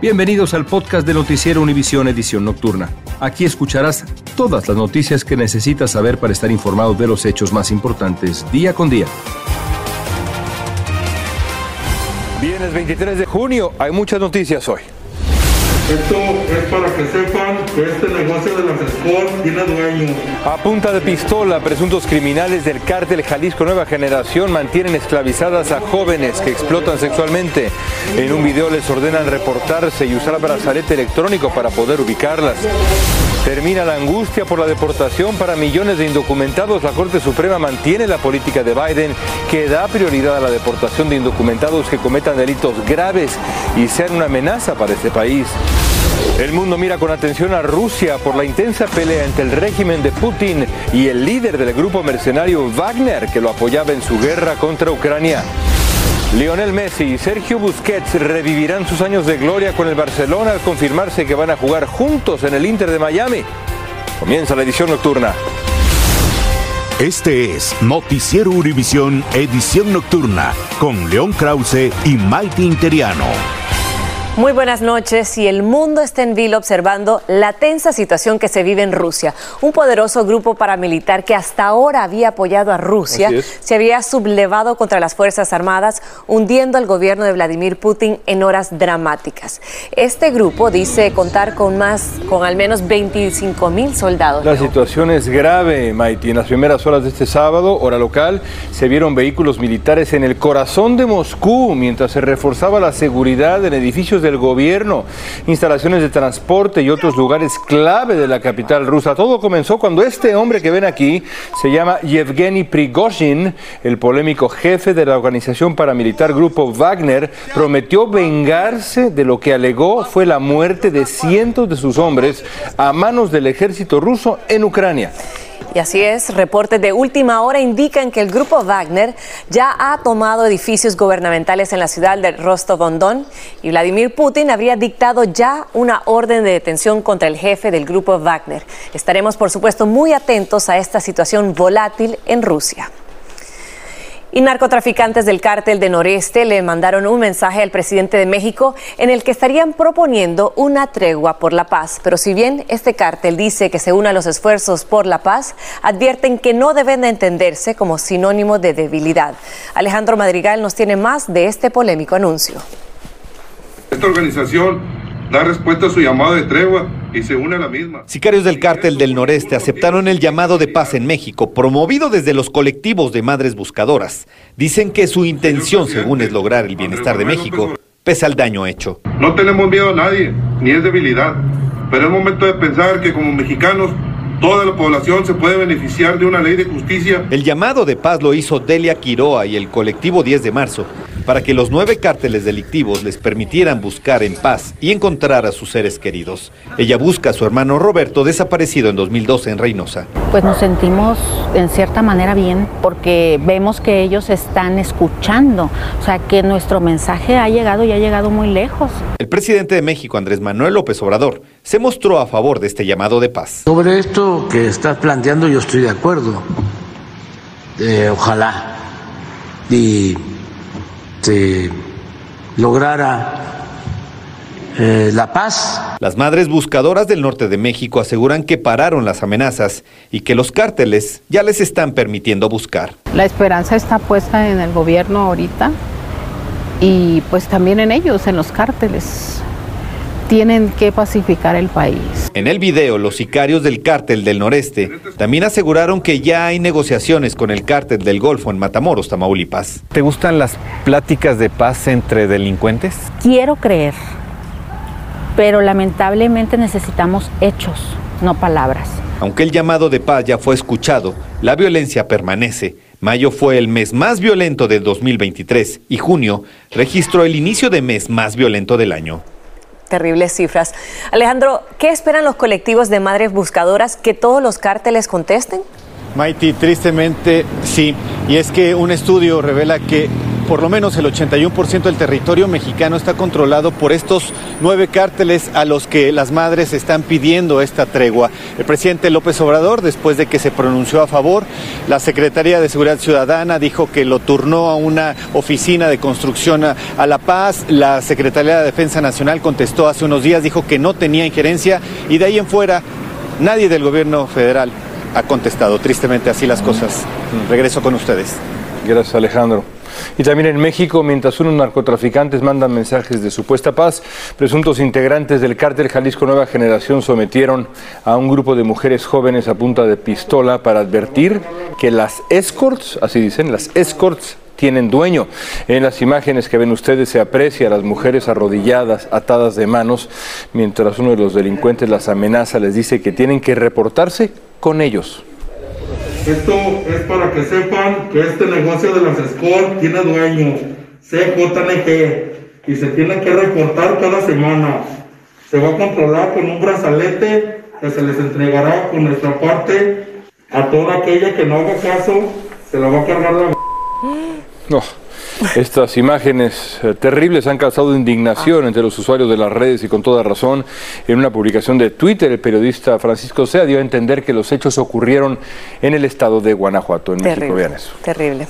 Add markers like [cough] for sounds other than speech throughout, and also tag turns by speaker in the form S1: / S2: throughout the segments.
S1: Bienvenidos al podcast de Noticiero Univisión Edición Nocturna. Aquí escucharás todas las noticias que necesitas saber para estar informado de los hechos más importantes día con día. Viernes 23 de junio, hay muchas noticias hoy.
S2: Esto es para que sepan que este negocio de las Sport tiene dueño.
S1: A punta de pistola, presuntos criminales del cártel Jalisco Nueva Generación mantienen esclavizadas a jóvenes que explotan sexualmente. En un video les ordenan reportarse y usar brazalete electrónico para poder ubicarlas. Termina la angustia por la deportación para millones de indocumentados. La Corte Suprema mantiene la política de Biden que da prioridad a la deportación de indocumentados que cometan delitos graves y sean una amenaza para este país. El mundo mira con atención a Rusia por la intensa pelea entre el régimen de Putin y el líder del grupo mercenario Wagner que lo apoyaba en su guerra contra Ucrania. Lionel Messi y Sergio Busquets revivirán sus años de gloria con el Barcelona al confirmarse que van a jugar juntos en el Inter de Miami. Comienza la edición nocturna.
S3: Este es Noticiero Univisión Edición Nocturna con León Krause y Maite Interiano.
S4: Muy buenas noches y el mundo está en vilo observando la tensa situación que se vive en Rusia. Un poderoso grupo paramilitar que hasta ahora había apoyado a Rusia se había sublevado contra las Fuerzas Armadas, hundiendo al gobierno de Vladimir Putin en horas dramáticas. Este grupo dice contar con más, con al menos 25 mil soldados.
S1: La situación es grave, Maiti. En las primeras horas de este sábado, hora local, se vieron vehículos militares en el corazón de Moscú mientras se reforzaba la seguridad en edificios del gobierno, instalaciones de transporte y otros lugares clave de la capital rusa. Todo comenzó cuando este hombre que ven aquí se llama Yevgeny Prigozhin, el polémico jefe de la organización paramilitar Grupo Wagner, prometió vengarse de lo que alegó fue la muerte de cientos de sus hombres a manos del ejército ruso en Ucrania.
S4: Y así es, reportes de última hora indican que el grupo Wagner ya ha tomado edificios gubernamentales en la ciudad de Rostov-on-Don y Vladimir Putin habría dictado ya una orden de detención contra el jefe del grupo Wagner. Estaremos, por supuesto, muy atentos a esta situación volátil en Rusia. Y narcotraficantes del cártel de Noreste le mandaron un mensaje al presidente de México en el que estarían proponiendo una tregua por la paz. Pero si bien este cártel dice que se une a los esfuerzos por la paz, advierten que no deben de entenderse como sinónimo de debilidad. Alejandro Madrigal nos tiene más de este polémico anuncio.
S2: Esta organización da respuesta a su llamado de tregua y se une a la misma.
S5: Sicarios del cártel del noreste aceptaron el llamado de paz en México, promovido desde los colectivos de madres buscadoras. Dicen que su intención, según es lograr el bienestar de México, pese al daño hecho.
S2: No tenemos miedo a nadie, ni es debilidad, pero es momento de pensar que como mexicanos Toda la población se puede beneficiar de una ley de justicia.
S5: El llamado de paz lo hizo Delia Quiroa y el colectivo 10 de marzo para que los nueve cárteles delictivos les permitieran buscar en paz y encontrar a sus seres queridos. Ella busca a su hermano Roberto, desaparecido en 2012 en Reynosa.
S6: Pues nos sentimos en cierta manera bien porque vemos que ellos están escuchando, o sea que nuestro mensaje ha llegado y ha llegado muy lejos.
S5: El presidente de México, Andrés Manuel López Obrador, se mostró a favor de este llamado de paz.
S7: Sobre esto que estás planteando yo estoy de acuerdo. Eh, ojalá y se lograra eh, la paz.
S5: Las madres buscadoras del norte de México aseguran que pararon las amenazas y que los cárteles ya les están permitiendo buscar.
S6: La esperanza está puesta en el gobierno ahorita y pues también en ellos, en los cárteles tienen que pacificar el país.
S5: En el video, los sicarios del cártel del noreste también aseguraron que ya hay negociaciones con el cártel del Golfo en Matamoros, Tamaulipas.
S1: ¿Te gustan las pláticas de paz entre delincuentes?
S6: Quiero creer, pero lamentablemente necesitamos hechos, no palabras.
S5: Aunque el llamado de paz ya fue escuchado, la violencia permanece. Mayo fue el mes más violento del 2023 y junio registró el inicio de mes más violento del año.
S4: Terribles cifras. Alejandro, ¿qué esperan los colectivos de madres buscadoras? ¿Que todos los cárteles contesten?
S8: Maiti, tristemente sí. Y es que un estudio revela que por lo menos el 81% del territorio mexicano está controlado por estos nueve cárteles a los que las madres están pidiendo esta tregua. El presidente López Obrador, después de que se pronunció a favor, la Secretaría de Seguridad Ciudadana dijo que lo turnó a una oficina de construcción a, La Paz. La Secretaría de Defensa Nacional contestó hace unos días, dijo que no tenía injerencia y de ahí en fuera nadie del gobierno federal ha contestado. Tristemente así las cosas. Regreso con ustedes.
S1: Gracias, Alejandro. Y también en México, mientras unos narcotraficantes mandan mensajes de supuesta paz, presuntos integrantes del cártel Jalisco Nueva Generación sometieron a un grupo de mujeres jóvenes a punta de pistola para advertir que las escorts, así dicen, las escorts tienen dueño. En las imágenes que ven ustedes se aprecia a las mujeres arrodilladas, atadas de manos, mientras uno de los delincuentes las amenaza, les dice que tienen que reportarse con ellos.
S2: Esto es para que sepan que este negocio de las SCOR tiene dueño, CJNG, y se tiene que reportar cada semana. Se va a controlar con un brazalete que se les entregará por nuestra parte a toda aquella que no haga caso, se la va a cargar la...
S1: No. Estas imágenes eh, terribles han causado indignación entre los usuarios de las redes y con toda razón. En una publicación de Twitter, el periodista Francisco Sea dio a entender que los hechos ocurrieron en el estado de Guanajuato, en México. Vean eso.
S4: Terrible.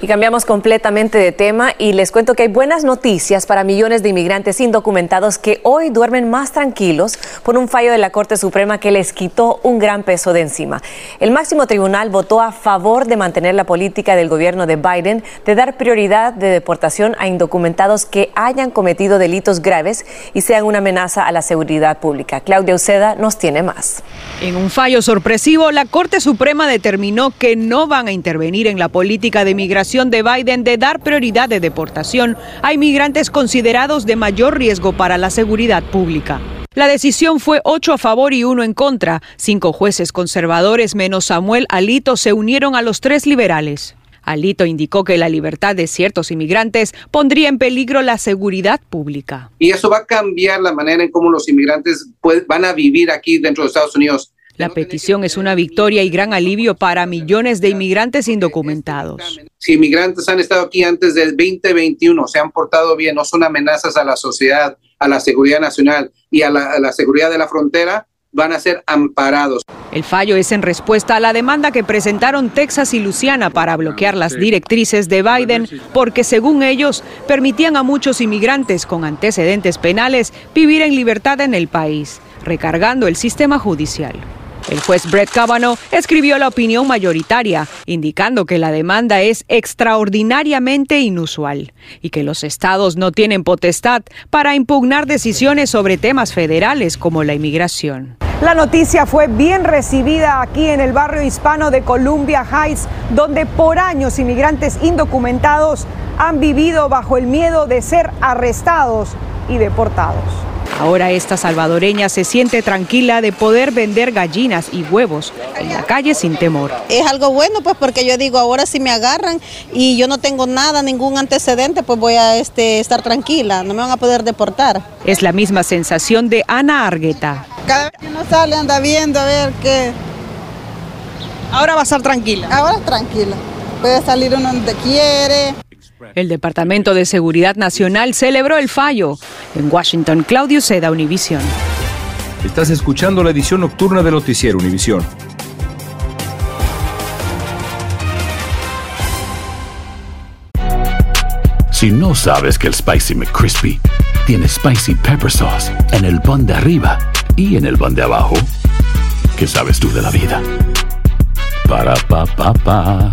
S4: Y cambiamos completamente de tema y les cuento que hay buenas noticias para millones de inmigrantes indocumentados que hoy duermen más tranquilos por un fallo de la Corte Suprema que les quitó un gran peso de encima. El máximo tribunal votó a favor de mantener la política del gobierno de Biden de dar prioridad de deportación a indocumentados que hayan cometido delitos graves y sean una amenaza a la seguridad pública. Claudia Uceda nos tiene más.
S9: En un fallo sorpresivo, la Corte Suprema determinó que no van a intervenir en la política de migración de Biden de dar prioridad de deportación a inmigrantes considerados de mayor riesgo para la seguridad pública. La decisión fue ocho a favor y uno en contra. Cinco jueces conservadores menos Samuel Alito se unieron a los tres liberales. Alito indicó que la libertad de ciertos inmigrantes pondría en peligro la seguridad pública.
S10: Y eso va a cambiar la manera en cómo los inmigrantes van a vivir aquí dentro de Estados Unidos.
S9: La petición es una victoria y gran alivio para millones de inmigrantes indocumentados.
S10: Si inmigrantes han estado aquí antes del 2021, se han portado bien, no son amenazas a la sociedad, a la seguridad nacional y a la, a la seguridad de la frontera, van a ser amparados.
S9: El fallo es en respuesta a la demanda que presentaron Texas y Luisiana para bloquear las directrices de Biden porque, según ellos, permitían a muchos inmigrantes con antecedentes penales vivir en libertad en el país, recargando el sistema judicial. El juez Brett Kavanaugh escribió la opinión mayoritaria, indicando que la demanda es extraordinariamente inusual y que los estados no tienen potestad para impugnar decisiones sobre temas federales como la inmigración.
S11: La noticia fue bien recibida aquí en el barrio hispano de Columbia Heights, donde por años inmigrantes indocumentados han vivido bajo el miedo de ser arrestados y deportados.
S9: Ahora esta salvadoreña se siente tranquila de poder vender gallinas y huevos en la calle sin temor.
S12: Es algo bueno pues porque yo digo, ahora si me agarran y yo no tengo nada, ningún antecedente, pues voy a este, estar tranquila, no me van a poder deportar.
S9: Es la misma sensación de Ana Argueta.
S12: Cada vez que uno sale anda viendo a ver qué...
S9: Ahora va a estar tranquila.
S12: Ahora tranquila. Puede salir uno donde quiere.
S9: El Departamento de Seguridad Nacional celebró el fallo. En Washington, Claudio Seda, Univisión.
S13: Estás escuchando la edición nocturna de Noticiero Univisión.
S3: Si no sabes que el Spicy McCrispy tiene Spicy Pepper Sauce en el pan de arriba y en el pan de abajo, ¿qué sabes tú de la vida? Para, pa, pa, pa.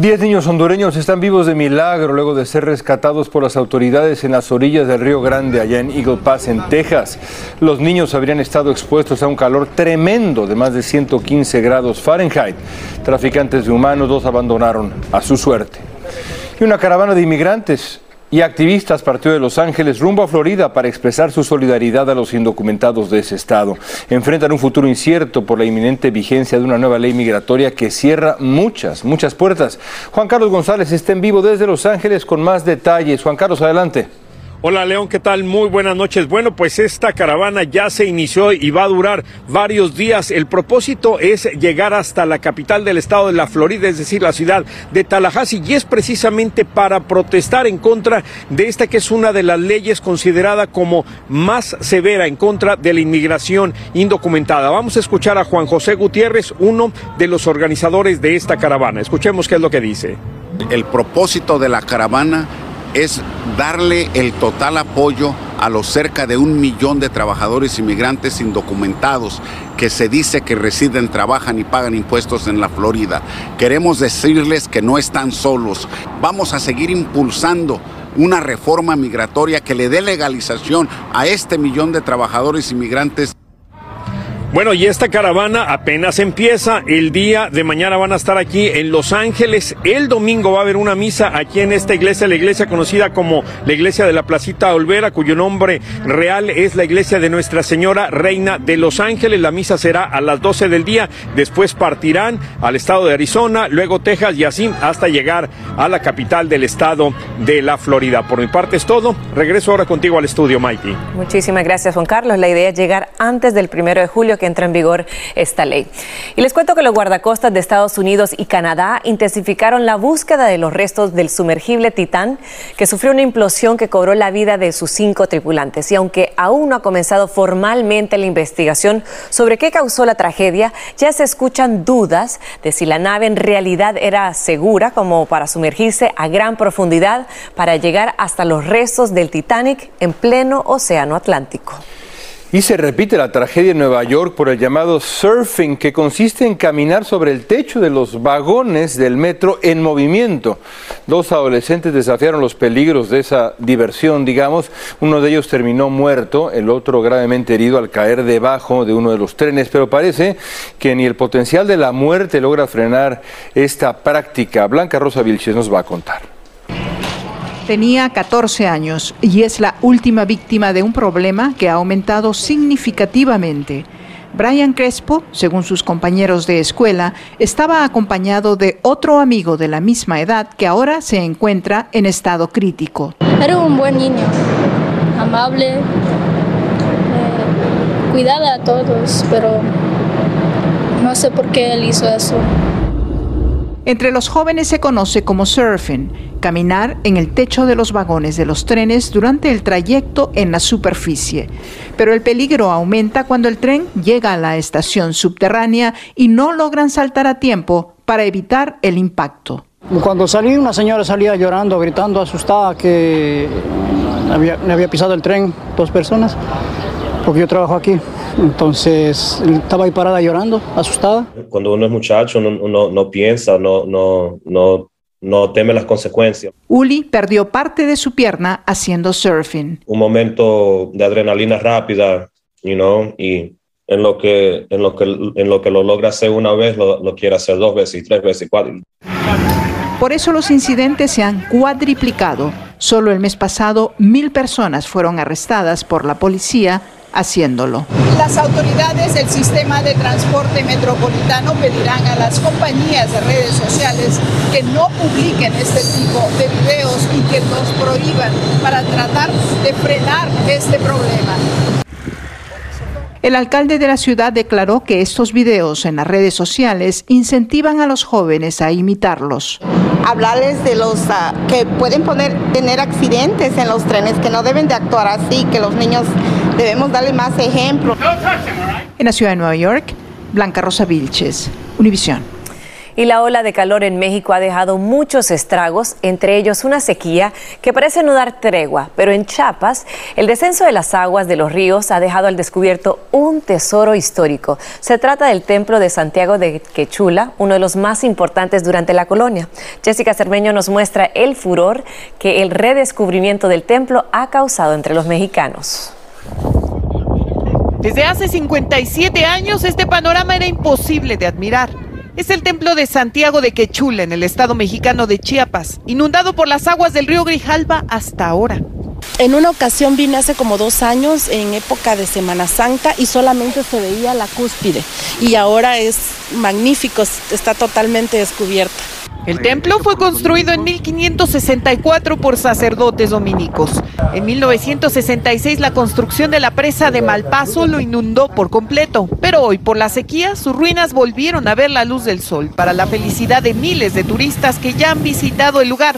S1: Diez niños hondureños están vivos de milagro luego de ser rescatados por las autoridades en las orillas del Río Grande, allá en Eagle Pass, en Texas. Los niños habrían estado expuestos a un calor tremendo de más de 115 grados Fahrenheit. Traficantes de humanos los abandonaron a su suerte. Y una caravana de inmigrantes y activistas partió de Los Ángeles rumbo a Florida para expresar su solidaridad a los indocumentados de ese estado. Enfrentan un futuro incierto por la inminente vigencia de una nueva ley migratoria que cierra muchas, muchas puertas. Juan Carlos González está en vivo desde Los Ángeles con más detalles. Juan Carlos, adelante.
S14: Hola León, ¿qué tal? Muy buenas noches. Bueno, pues esta caravana ya se inició y va a durar varios días. El propósito es llegar hasta la capital del estado de la Florida, es decir, la ciudad de Tallahassee, y es precisamente para protestar en contra de esta que es una de las leyes considerada como más severa en contra de la inmigración indocumentada. Vamos a escuchar a Juan José Gutiérrez, uno de los organizadores de esta caravana. Escuchemos qué es lo que dice.
S15: El propósito de la caravana es darle el total apoyo a los cerca de un millón de trabajadores inmigrantes indocumentados que se dice que residen, trabajan y pagan impuestos en la Florida. Queremos decirles que no están solos. Vamos a seguir impulsando una reforma migratoria que le dé legalización a este millón de trabajadores inmigrantes.
S14: Bueno, y esta caravana apenas empieza. El día de mañana van a estar aquí en Los Ángeles. El domingo va a haber una misa aquí en esta iglesia, la iglesia conocida como la iglesia de la Placita Olvera, cuyo nombre real es la iglesia de Nuestra Señora Reina de Los Ángeles. La misa será a las 12 del día. Después partirán al estado de Arizona, luego Texas y así hasta llegar a la capital del estado de la Florida. Por mi parte es todo. Regreso ahora contigo al estudio, Mikey.
S4: Muchísimas gracias, Juan Carlos. La idea es llegar antes del primero de julio que entra en vigor esta ley. Y les cuento que los guardacostas de Estados Unidos y Canadá intensificaron la búsqueda de los restos del sumergible Titán, que sufrió una implosión que cobró la vida de sus cinco tripulantes. Y aunque aún no ha comenzado formalmente la investigación sobre qué causó la tragedia, ya se escuchan dudas de si la nave en realidad era segura como para sumergirse a gran profundidad para llegar hasta los restos del Titanic en pleno Océano Atlántico.
S1: Y se repite la tragedia en Nueva York por el llamado surfing, que consiste en caminar sobre el techo de los vagones del metro en movimiento. Dos adolescentes desafiaron los peligros de esa diversión, digamos. Uno de ellos terminó muerto, el otro gravemente herido al caer debajo de uno de los trenes, pero parece que ni el potencial de la muerte logra frenar esta práctica. Blanca Rosa Vilches nos va a contar.
S16: Tenía 14 años y es la última víctima de un problema que ha aumentado significativamente. Brian Crespo, según sus compañeros de escuela, estaba acompañado de otro amigo de la misma edad que ahora se encuentra en estado crítico.
S17: Era un buen niño, amable, eh, a todos, pero no sé por qué él hizo eso.
S16: Entre los jóvenes se conoce como surfing, caminar en el techo de los vagones de los trenes durante el trayecto en la superficie. Pero el peligro aumenta cuando el tren llega a la estación subterránea y no logran saltar a tiempo para evitar el impacto.
S18: Cuando salí, una señora salía llorando, gritando, asustada que había, había pisado el tren dos personas, porque yo trabajo aquí. Entonces estaba ahí parada llorando, asustada.
S19: Cuando uno es muchacho, uno, uno no piensa, no, no, no, no teme las consecuencias.
S16: Uli perdió parte de su pierna haciendo surfing.
S19: Un momento de adrenalina rápida, you know, y en lo que, en lo que, en lo, que lo logra hacer una vez, lo, lo quiere hacer dos veces, y tres veces, y cuatro.
S16: Por eso los incidentes se han cuadriplicado. Solo el mes pasado, mil personas fueron arrestadas por la policía haciéndolo.
S20: Las autoridades del sistema de transporte metropolitano pedirán a las compañías de redes sociales que no publiquen este tipo de videos y que los prohíban para tratar de frenar este problema.
S16: El alcalde de la ciudad declaró que estos videos en las redes sociales incentivan a los jóvenes a imitarlos.
S21: Hablarles de los uh, que pueden poner, tener accidentes en los trenes, que no deben de actuar así, que los niños debemos darle más ejemplo.
S16: En la ciudad de Nueva York, Blanca Rosa Vilches, Univisión.
S4: Y la ola de calor en México ha dejado muchos estragos, entre ellos una sequía que parece no dar tregua. Pero en Chiapas, el descenso de las aguas de los ríos ha dejado al descubierto un tesoro histórico. Se trata del templo de Santiago de Quechula, uno de los más importantes durante la colonia. Jessica Cermeño nos muestra el furor que el redescubrimiento del templo ha causado entre los mexicanos.
S22: Desde hace 57 años este panorama era imposible de admirar. Es el templo de Santiago de Quechula en el estado mexicano de Chiapas, inundado por las aguas del río Grijalba hasta ahora.
S23: En una ocasión vine hace como dos años en época de Semana Santa y solamente se veía la cúspide y ahora es magnífico, está totalmente descubierta.
S22: El templo fue construido en 1564 por sacerdotes dominicos. En 1966 la construcción de la presa de Malpaso lo inundó por completo, pero hoy por la sequía sus ruinas volvieron a ver la luz del sol para la felicidad de miles de turistas que ya han visitado el lugar.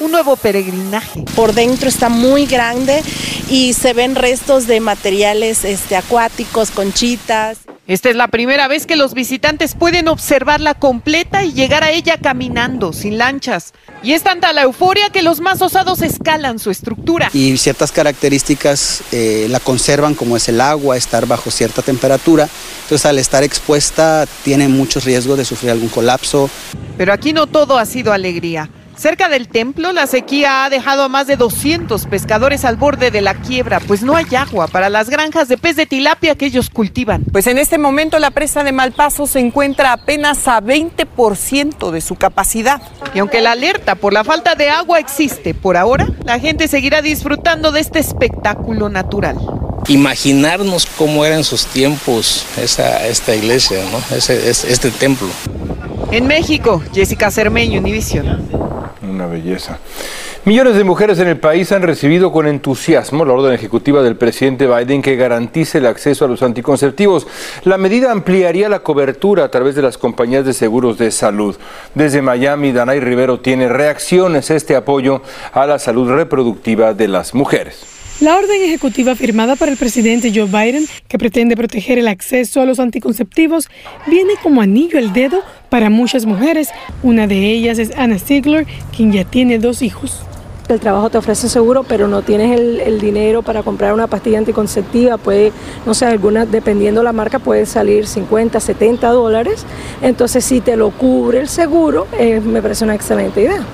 S22: Un nuevo peregrinaje.
S23: Por dentro está muy grande y se ven restos de materiales este, acuáticos, conchitas.
S22: Esta es la primera vez que los visitantes pueden observarla completa y llegar a ella caminando, sin lanchas. Y es tanta la euforia que los más osados escalan su estructura.
S24: Y ciertas características eh, la conservan, como es el agua, estar bajo cierta temperatura. Entonces al estar expuesta tiene muchos riesgos de sufrir algún colapso.
S22: Pero aquí no todo ha sido alegría. Cerca del templo, la sequía ha dejado a más de 200 pescadores al borde de la quiebra, pues no hay agua para las granjas de pez de tilapia que ellos cultivan. Pues en este momento la presa de Malpaso se encuentra apenas a 20% de su capacidad. Y aunque la alerta por la falta de agua existe por ahora, la gente seguirá disfrutando de este espectáculo natural
S25: imaginarnos cómo era en sus tiempos esa, esta iglesia, ¿no? Ese, este templo.
S22: En México, Jessica Cermeño, Univision.
S1: Una belleza. Millones de mujeres en el país han recibido con entusiasmo la orden ejecutiva del presidente Biden que garantice el acceso a los anticonceptivos. La medida ampliaría la cobertura a través de las compañías de seguros de salud. Desde Miami, Danay Rivero tiene reacciones a este apoyo a la salud reproductiva de las mujeres.
S26: La orden ejecutiva firmada por el presidente Joe Biden, que pretende proteger el acceso a los anticonceptivos, viene como anillo al dedo para muchas mujeres. Una de ellas es Anna Stigler, quien ya tiene dos hijos.
S27: El trabajo te ofrece seguro, pero no tienes el, dinero para comprar una pastilla anticonceptiva. Puede, no sé, alguna, dependiendo la marca, puede salir 50, 70 dólares. Entonces, si te lo cubre el seguro, eh, me parece una excelente idea.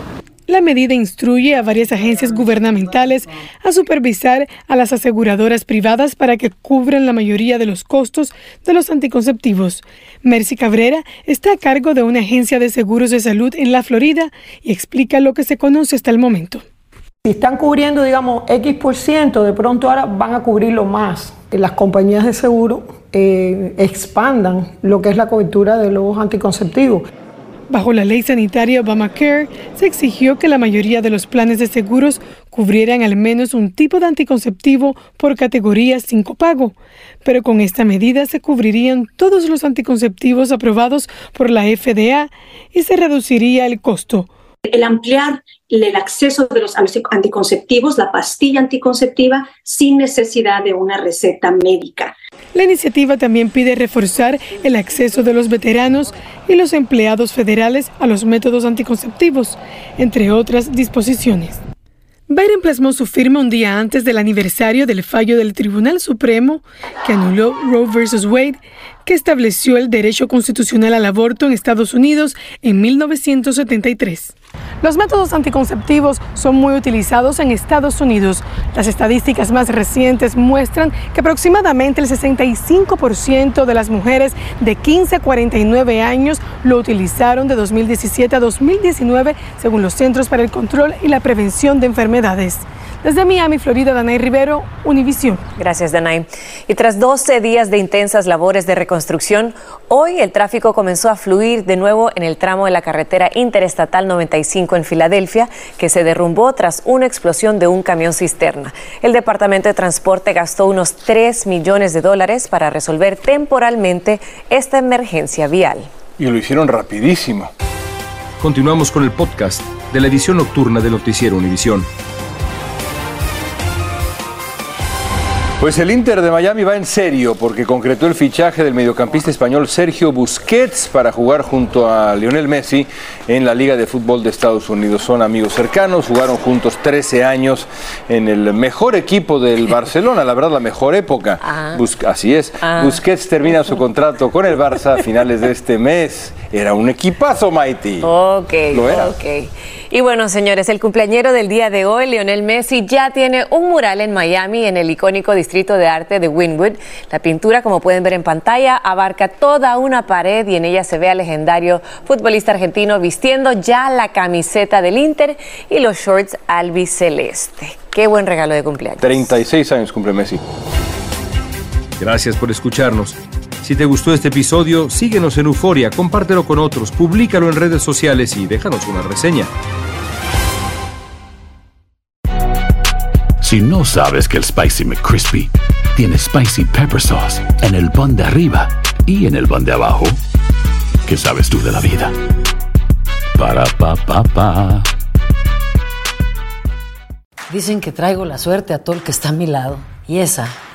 S26: La medida instruye a varias agencias gubernamentales a supervisar a las aseguradoras privadas para que cubran la mayoría de los costos de los anticonceptivos. Mercy Cabrera está a cargo de una agencia de seguros de salud en la Florida y explica lo que se conoce hasta el momento.
S27: Si están cubriendo, digamos, X por ciento, de pronto ahora van a cubrirlo más. Las compañías de seguro eh, expandan lo que es la cobertura de los anticonceptivos.
S26: Bajo la ley sanitaria Obamacare, se exigió que la mayoría de los planes de seguros cubrieran al menos un tipo de anticonceptivo por categoría sin copago. Pero con esta medida se cubrirían todos los anticonceptivos aprobados por la FDA y se reduciría el costo.
S28: El ampliar el acceso de los, anticonceptivos, la pastilla anticonceptiva, sin necesidad de una receta médica.
S26: La iniciativa también pide reforzar el acceso de los veteranos y los empleados federales a los métodos anticonceptivos, entre otras disposiciones. Biden plasmó su firma un día antes del aniversario del fallo del Tribunal Supremo que anuló Roe vs. Wade, que estableció el derecho constitucional al aborto en Estados Unidos en 1973. Los métodos anticonceptivos son muy utilizados en Estados Unidos. Las estadísticas más recientes muestran que aproximadamente el 65% de las mujeres de 15 a 49 años lo utilizaron de 2017 a 2019, según los Centros para el Control y la Prevención de Enfermedades. Desde Miami, Florida, Danay Rivero, Univisión.
S4: Gracias, Danay. Y tras 12 días de intensas labores de reconstrucción, hoy el tráfico comenzó a fluir de nuevo en el tramo de la carretera interestatal 95 en Filadelfia, que se derrumbó tras una explosión de un camión cisterna. El Departamento de Transporte gastó unos 3 millones de dólares para resolver temporalmente esta emergencia vial.
S1: Y lo hicieron rapidísimo.
S13: Continuamos con el podcast de la edición nocturna de Noticiero Univisión.
S1: Pues el Inter de Miami va en serio porque concretó el fichaje del mediocampista español Sergio Busquets para jugar junto a Lionel Messi en la Liga de Fútbol de Estados Unidos. Son amigos cercanos, jugaron juntos 13 años en el mejor equipo del [laughs] Barcelona, la verdad la mejor época.
S4: Ah.
S1: así es.
S4: Ah.
S1: Busquets termina su contrato con el Barça a finales de este mes. Era un equipazo, Mighty.
S4: Ok,
S1: Lo era.
S4: ok. Y bueno, señores, el cumpleañero del día de hoy, Lionel Messi, ya tiene un mural en Miami, en el icónico Distrito de Arte de Wynwood. La pintura, como pueden ver en pantalla, abarca toda una pared y en ella se ve al legendario futbolista argentino vistiendo ya la camiseta del Inter y los shorts albiceleste. Qué buen regalo de cumpleaños.
S1: 36 años cumple Messi.
S13: Gracias por escucharnos. Si te gustó este episodio, síguenos en Euforia, compártelo con otros, públicalo en redes sociales y déjanos una reseña.
S29: Si no sabes que el Spicy McCrispy tiene Spicy Pepper Sauce en el pan de arriba y en el pan de abajo, ¿qué sabes tú de la vida? Para, pa, pa, pa.
S30: Dicen que traigo la suerte a todo el que está a mi lado. Y esa